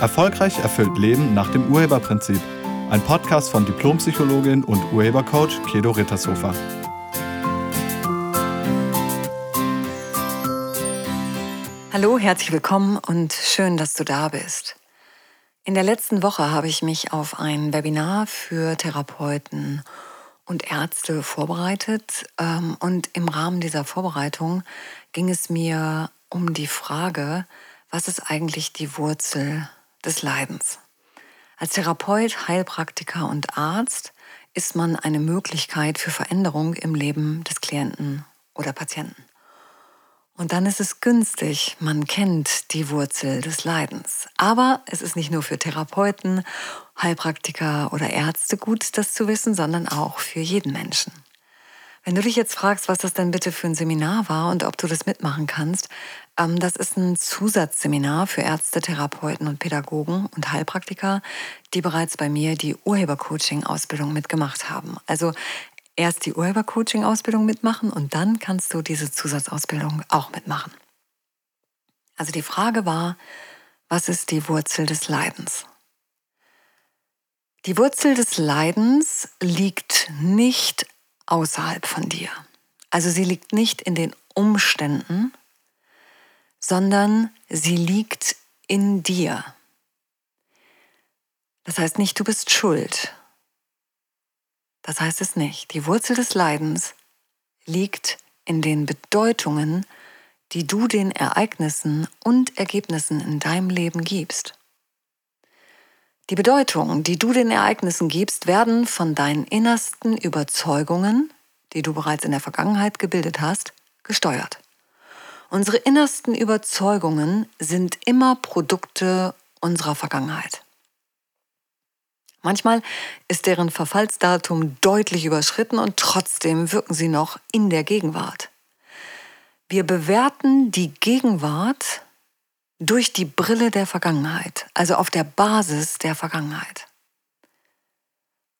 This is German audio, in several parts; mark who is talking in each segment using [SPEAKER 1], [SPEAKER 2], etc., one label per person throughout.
[SPEAKER 1] Erfolgreich erfüllt Leben nach dem Urheberprinzip. Ein Podcast von Diplompsychologin und Urhebercoach Kedo Rittershofer.
[SPEAKER 2] Hallo, herzlich willkommen und schön, dass du da bist. In der letzten Woche habe ich mich auf ein Webinar für Therapeuten und Ärzte vorbereitet. Ähm, und im Rahmen dieser Vorbereitung ging es mir um die Frage, was ist eigentlich die Wurzel des Leidens. Als Therapeut, Heilpraktiker und Arzt ist man eine Möglichkeit für Veränderung im Leben des Klienten oder Patienten. Und dann ist es günstig, man kennt die Wurzel des Leidens. Aber es ist nicht nur für Therapeuten, Heilpraktiker oder Ärzte gut, das zu wissen, sondern auch für jeden Menschen. Wenn du dich jetzt fragst, was das denn bitte für ein Seminar war und ob du das mitmachen kannst, ähm, das ist ein Zusatzseminar für Ärzte, Therapeuten und Pädagogen und Heilpraktiker, die bereits bei mir die Urhebercoaching-Ausbildung mitgemacht haben. Also erst die Urhebercoaching-Ausbildung mitmachen und dann kannst du diese Zusatzausbildung auch mitmachen. Also die Frage war, was ist die Wurzel des Leidens? Die Wurzel des Leidens liegt nicht außerhalb von dir. Also sie liegt nicht in den Umständen, sondern sie liegt in dir. Das heißt nicht, du bist schuld. Das heißt es nicht. Die Wurzel des Leidens liegt in den Bedeutungen, die du den Ereignissen und Ergebnissen in deinem Leben gibst. Die Bedeutungen, die du den Ereignissen gibst, werden von deinen innersten Überzeugungen, die du bereits in der Vergangenheit gebildet hast, gesteuert. Unsere innersten Überzeugungen sind immer Produkte unserer Vergangenheit. Manchmal ist deren Verfallsdatum deutlich überschritten und trotzdem wirken sie noch in der Gegenwart. Wir bewerten die Gegenwart durch die Brille der Vergangenheit, also auf der Basis der Vergangenheit.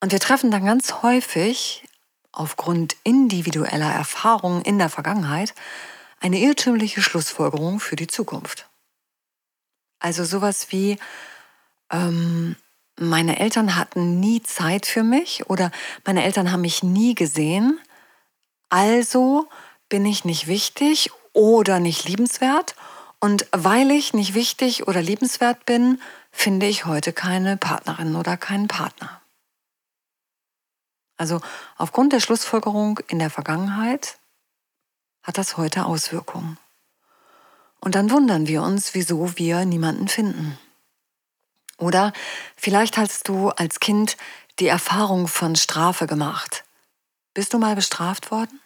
[SPEAKER 2] Und wir treffen dann ganz häufig aufgrund individueller Erfahrungen in der Vergangenheit eine irrtümliche Schlussfolgerung für die Zukunft. Also sowas wie, ähm, meine Eltern hatten nie Zeit für mich oder meine Eltern haben mich nie gesehen, also bin ich nicht wichtig oder nicht liebenswert und weil ich nicht wichtig oder liebenswert bin, finde ich heute keine Partnerin oder keinen Partner. Also aufgrund der Schlussfolgerung in der Vergangenheit hat das heute Auswirkungen. Und dann wundern wir uns, wieso wir niemanden finden. Oder vielleicht hast du als Kind die Erfahrung von Strafe gemacht. Bist du mal bestraft worden?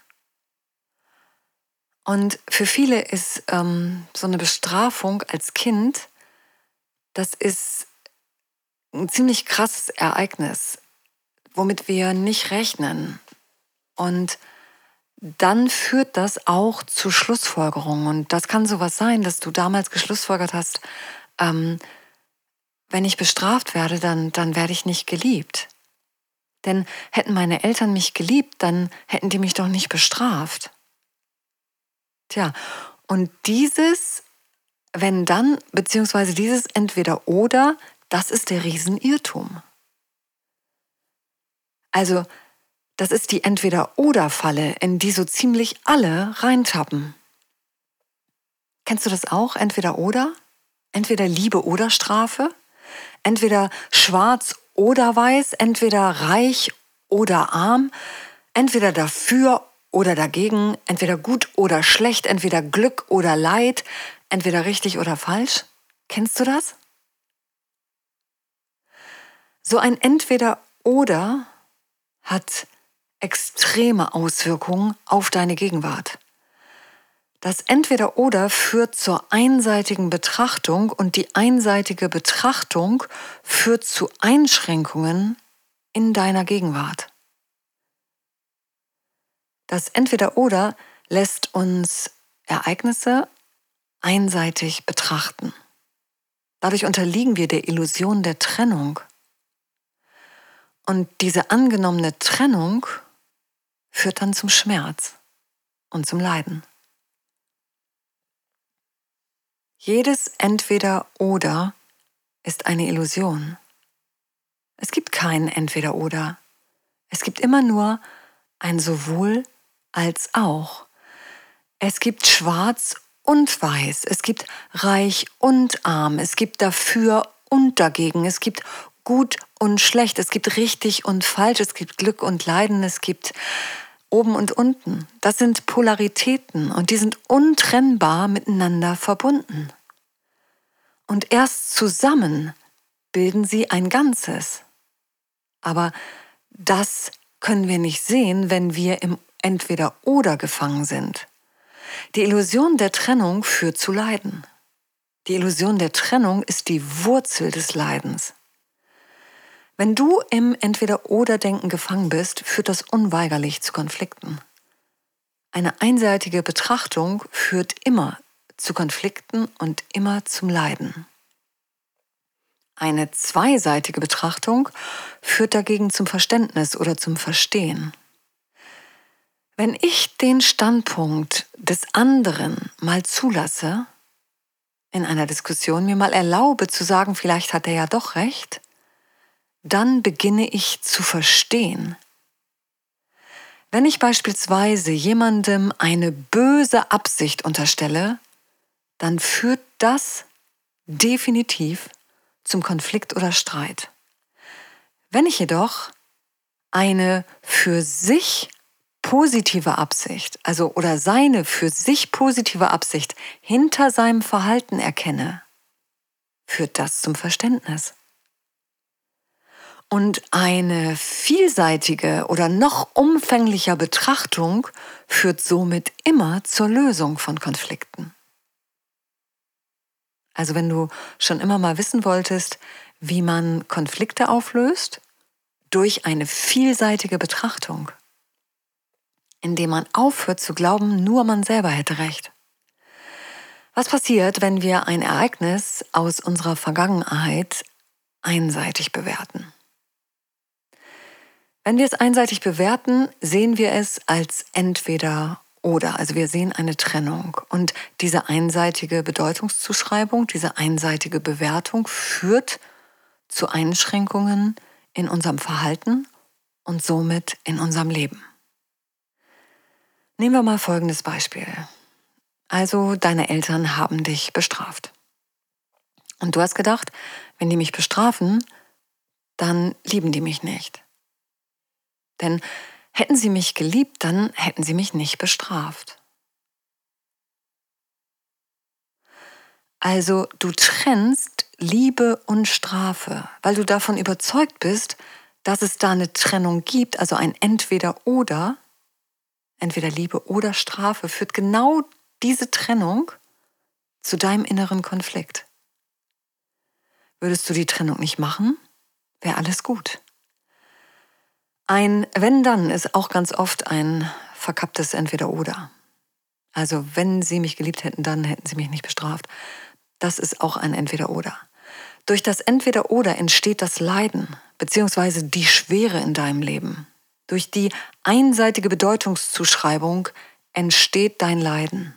[SPEAKER 2] Und für viele ist ähm, so eine Bestrafung als Kind, das ist ein ziemlich krasses Ereignis, womit wir nicht rechnen. Und dann führt das auch zu Schlussfolgerungen. Und das kann sowas sein, dass du damals geschlussfolgert hast, ähm, wenn ich bestraft werde, dann, dann werde ich nicht geliebt. Denn hätten meine Eltern mich geliebt, dann hätten die mich doch nicht bestraft. Tja, und dieses, wenn dann, beziehungsweise dieses entweder oder, das ist der Riesenirrtum. Also, das ist die Entweder-Oder-Falle, in die so ziemlich alle reintappen. Kennst du das auch? Entweder oder? Entweder Liebe oder Strafe? Entweder schwarz oder weiß? Entweder reich oder arm? Entweder dafür oder dagegen, entweder gut oder schlecht, entweder Glück oder Leid, entweder richtig oder falsch? Kennst du das? So ein entweder oder hat extreme Auswirkungen auf deine Gegenwart. Das Entweder-Oder führt zur einseitigen Betrachtung und die einseitige Betrachtung führt zu Einschränkungen in deiner Gegenwart. Das Entweder-Oder lässt uns Ereignisse einseitig betrachten. Dadurch unterliegen wir der Illusion der Trennung. Und diese angenommene Trennung führt dann zum Schmerz und zum Leiden. Jedes Entweder oder ist eine Illusion. Es gibt kein Entweder oder. Es gibt immer nur ein sowohl als auch. Es gibt schwarz und weiß. Es gibt reich und arm. Es gibt dafür und dagegen. Es gibt gut und schlecht. Es gibt richtig und falsch. Es gibt Glück und Leiden. Es gibt oben und unten. Das sind Polaritäten und die sind untrennbar miteinander verbunden. Und erst zusammen bilden sie ein Ganzes. Aber das können wir nicht sehen, wenn wir im Entweder oder gefangen sind. Die Illusion der Trennung führt zu Leiden. Die Illusion der Trennung ist die Wurzel des Leidens. Wenn du im Entweder-Oder-Denken gefangen bist, führt das unweigerlich zu Konflikten. Eine einseitige Betrachtung führt immer zu Konflikten und immer zum Leiden. Eine zweiseitige Betrachtung führt dagegen zum Verständnis oder zum Verstehen. Wenn ich den Standpunkt des anderen mal zulasse, in einer Diskussion mir mal erlaube zu sagen, vielleicht hat er ja doch recht, dann beginne ich zu verstehen. Wenn ich beispielsweise jemandem eine böse Absicht unterstelle, dann führt das definitiv zum Konflikt oder Streit. Wenn ich jedoch eine für sich positive Absicht, also oder seine für sich positive Absicht hinter seinem Verhalten erkenne, führt das zum Verständnis. Und eine vielseitige oder noch umfänglicher Betrachtung führt somit immer zur Lösung von Konflikten. Also wenn du schon immer mal wissen wolltest, wie man Konflikte auflöst, durch eine vielseitige Betrachtung, indem man aufhört zu glauben, nur man selber hätte recht. Was passiert, wenn wir ein Ereignis aus unserer Vergangenheit einseitig bewerten? Wenn wir es einseitig bewerten, sehen wir es als entweder oder. Also wir sehen eine Trennung. Und diese einseitige Bedeutungszuschreibung, diese einseitige Bewertung führt zu Einschränkungen in unserem Verhalten und somit in unserem Leben. Nehmen wir mal folgendes Beispiel. Also deine Eltern haben dich bestraft. Und du hast gedacht, wenn die mich bestrafen, dann lieben die mich nicht. Denn Hätten sie mich geliebt, dann hätten sie mich nicht bestraft. Also du trennst Liebe und Strafe, weil du davon überzeugt bist, dass es da eine Trennung gibt, also ein entweder oder, entweder Liebe oder Strafe, führt genau diese Trennung zu deinem inneren Konflikt. Würdest du die Trennung nicht machen, wäre alles gut. Ein Wenn-Dann ist auch ganz oft ein verkapptes Entweder-Oder. Also wenn sie mich geliebt hätten, dann hätten sie mich nicht bestraft. Das ist auch ein Entweder-Oder. Durch das Entweder-Oder entsteht das Leiden bzw. die Schwere in deinem Leben. Durch die einseitige Bedeutungszuschreibung entsteht dein Leiden.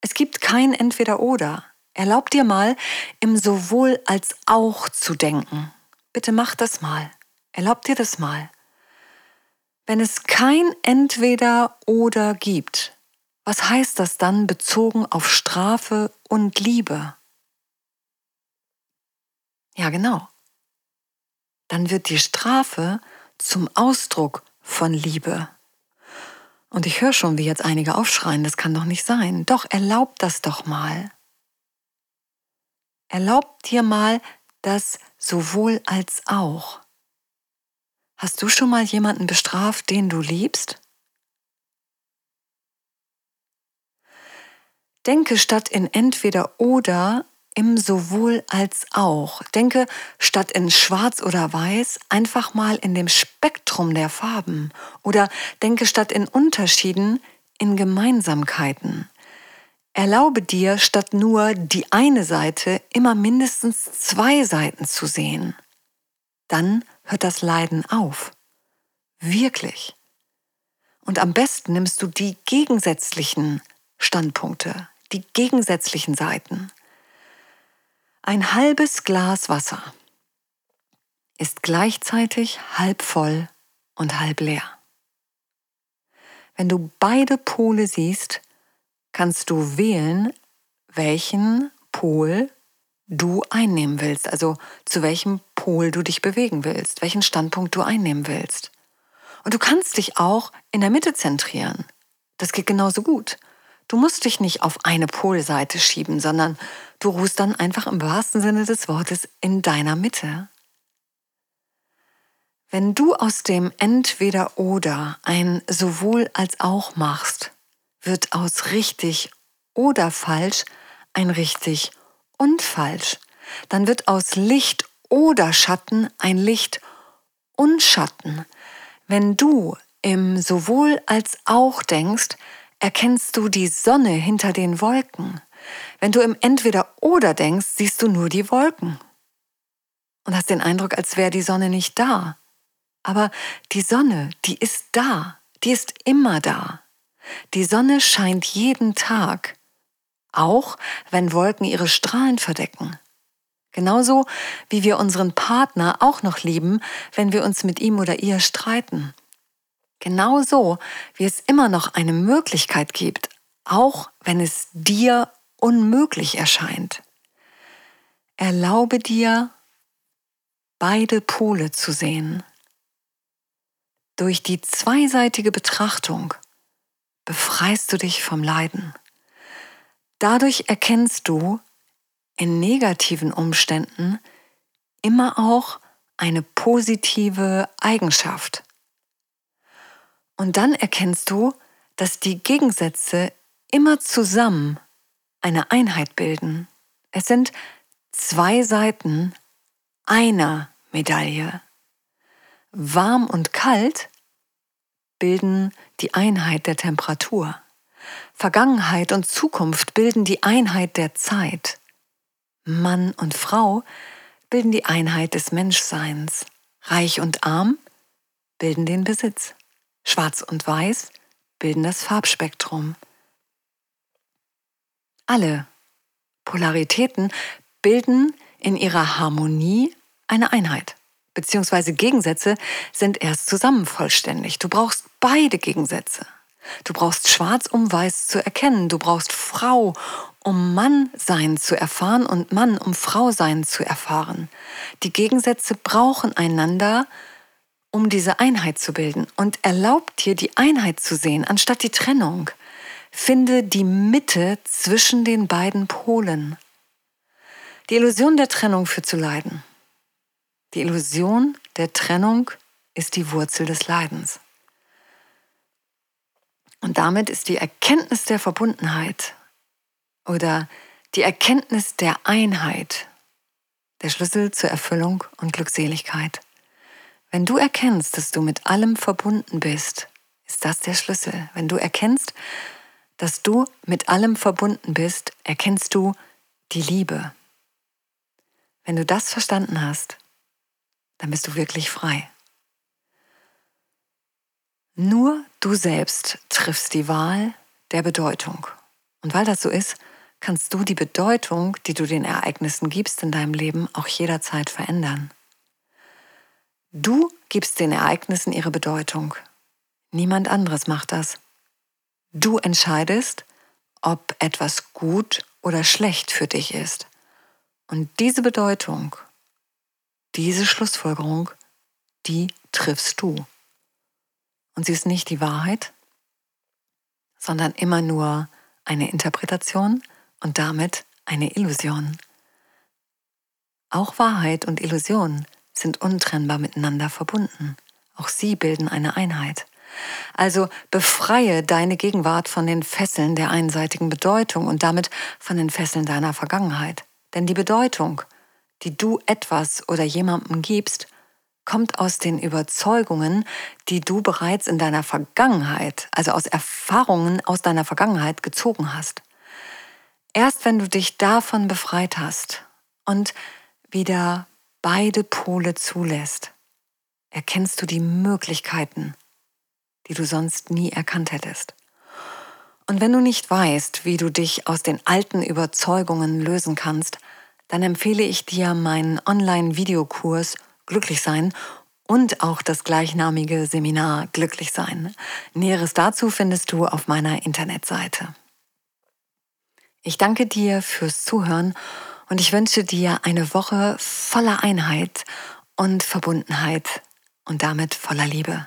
[SPEAKER 2] Es gibt kein Entweder-Oder. Erlaub dir mal, im sowohl als auch zu denken. Bitte mach das mal. Erlaub dir das mal. Wenn es kein Entweder oder gibt, was heißt das dann bezogen auf Strafe und Liebe? Ja, genau. Dann wird die Strafe zum Ausdruck von Liebe. Und ich höre schon, wie jetzt einige aufschreien, das kann doch nicht sein. Doch erlaub das doch mal. Erlaub dir mal das sowohl als auch. Hast du schon mal jemanden bestraft, den du liebst? Denke statt in entweder oder im sowohl als auch. Denke statt in schwarz oder weiß einfach mal in dem Spektrum der Farben. Oder denke statt in Unterschieden in Gemeinsamkeiten. Erlaube dir statt nur die eine Seite immer mindestens zwei Seiten zu sehen. Dann hört das Leiden auf. Wirklich. Und am besten nimmst du die gegensätzlichen Standpunkte, die gegensätzlichen Seiten. Ein halbes Glas Wasser ist gleichzeitig halb voll und halb leer. Wenn du beide Pole siehst, kannst du wählen, welchen Pol du einnehmen willst, also zu welchem Pol du dich bewegen willst, welchen Standpunkt du einnehmen willst. Und du kannst dich auch in der Mitte zentrieren. Das geht genauso gut. Du musst dich nicht auf eine Polseite schieben, sondern du ruhst dann einfach im wahrsten Sinne des Wortes in deiner Mitte. Wenn du aus dem Entweder oder ein sowohl als auch machst, wird aus richtig oder falsch ein richtig und falsch. Dann wird aus Licht oder Schatten ein Licht und Schatten. Wenn du im sowohl als auch denkst, erkennst du die Sonne hinter den Wolken. Wenn du im Entweder oder denkst, siehst du nur die Wolken und hast den Eindruck, als wäre die Sonne nicht da. Aber die Sonne, die ist da, die ist immer da. Die Sonne scheint jeden Tag, auch wenn Wolken ihre Strahlen verdecken. Genauso wie wir unseren Partner auch noch lieben, wenn wir uns mit ihm oder ihr streiten. Genauso wie es immer noch eine Möglichkeit gibt, auch wenn es dir unmöglich erscheint. Erlaube dir, beide Pole zu sehen. Durch die zweiseitige Betrachtung befreist du dich vom Leiden. Dadurch erkennst du in negativen Umständen immer auch eine positive Eigenschaft. Und dann erkennst du, dass die Gegensätze immer zusammen eine Einheit bilden. Es sind zwei Seiten einer Medaille. Warm und kalt bilden die Einheit der Temperatur. Vergangenheit und Zukunft bilden die Einheit der Zeit. Mann und Frau bilden die Einheit des Menschseins. Reich und arm bilden den Besitz. Schwarz und Weiß bilden das Farbspektrum. Alle Polaritäten bilden in ihrer Harmonie eine Einheit beziehungsweise Gegensätze sind erst zusammen vollständig. Du brauchst beide Gegensätze. Du brauchst Schwarz, um Weiß zu erkennen. Du brauchst Frau, um Mannsein zu erfahren und Mann, um Frausein zu erfahren. Die Gegensätze brauchen einander, um diese Einheit zu bilden. Und erlaubt dir, die Einheit zu sehen, anstatt die Trennung. Finde die Mitte zwischen den beiden Polen. Die Illusion der Trennung führt zu Leiden. Die Illusion der Trennung ist die Wurzel des Leidens. Und damit ist die Erkenntnis der Verbundenheit oder die Erkenntnis der Einheit der Schlüssel zur Erfüllung und Glückseligkeit. Wenn du erkennst, dass du mit allem verbunden bist, ist das der Schlüssel. Wenn du erkennst, dass du mit allem verbunden bist, erkennst du die Liebe. Wenn du das verstanden hast, dann bist du wirklich frei. Nur du selbst triffst die Wahl der Bedeutung. Und weil das so ist, kannst du die Bedeutung, die du den Ereignissen gibst in deinem Leben, auch jederzeit verändern. Du gibst den Ereignissen ihre Bedeutung. Niemand anderes macht das. Du entscheidest, ob etwas gut oder schlecht für dich ist. Und diese Bedeutung diese Schlussfolgerung, die triffst du. Und sie ist nicht die Wahrheit, sondern immer nur eine Interpretation und damit eine Illusion. Auch Wahrheit und Illusion sind untrennbar miteinander verbunden. Auch sie bilden eine Einheit. Also befreie deine Gegenwart von den Fesseln der einseitigen Bedeutung und damit von den Fesseln deiner Vergangenheit. Denn die Bedeutung, die du etwas oder jemandem gibst, kommt aus den Überzeugungen, die du bereits in deiner Vergangenheit, also aus Erfahrungen aus deiner Vergangenheit gezogen hast. Erst wenn du dich davon befreit hast und wieder beide Pole zulässt, erkennst du die Möglichkeiten, die du sonst nie erkannt hättest. Und wenn du nicht weißt, wie du dich aus den alten Überzeugungen lösen kannst, dann empfehle ich dir meinen Online-Videokurs Glücklich sein und auch das gleichnamige Seminar Glücklich sein. Näheres dazu findest du auf meiner Internetseite. Ich danke dir fürs Zuhören und ich wünsche dir eine Woche voller Einheit und Verbundenheit und damit voller Liebe.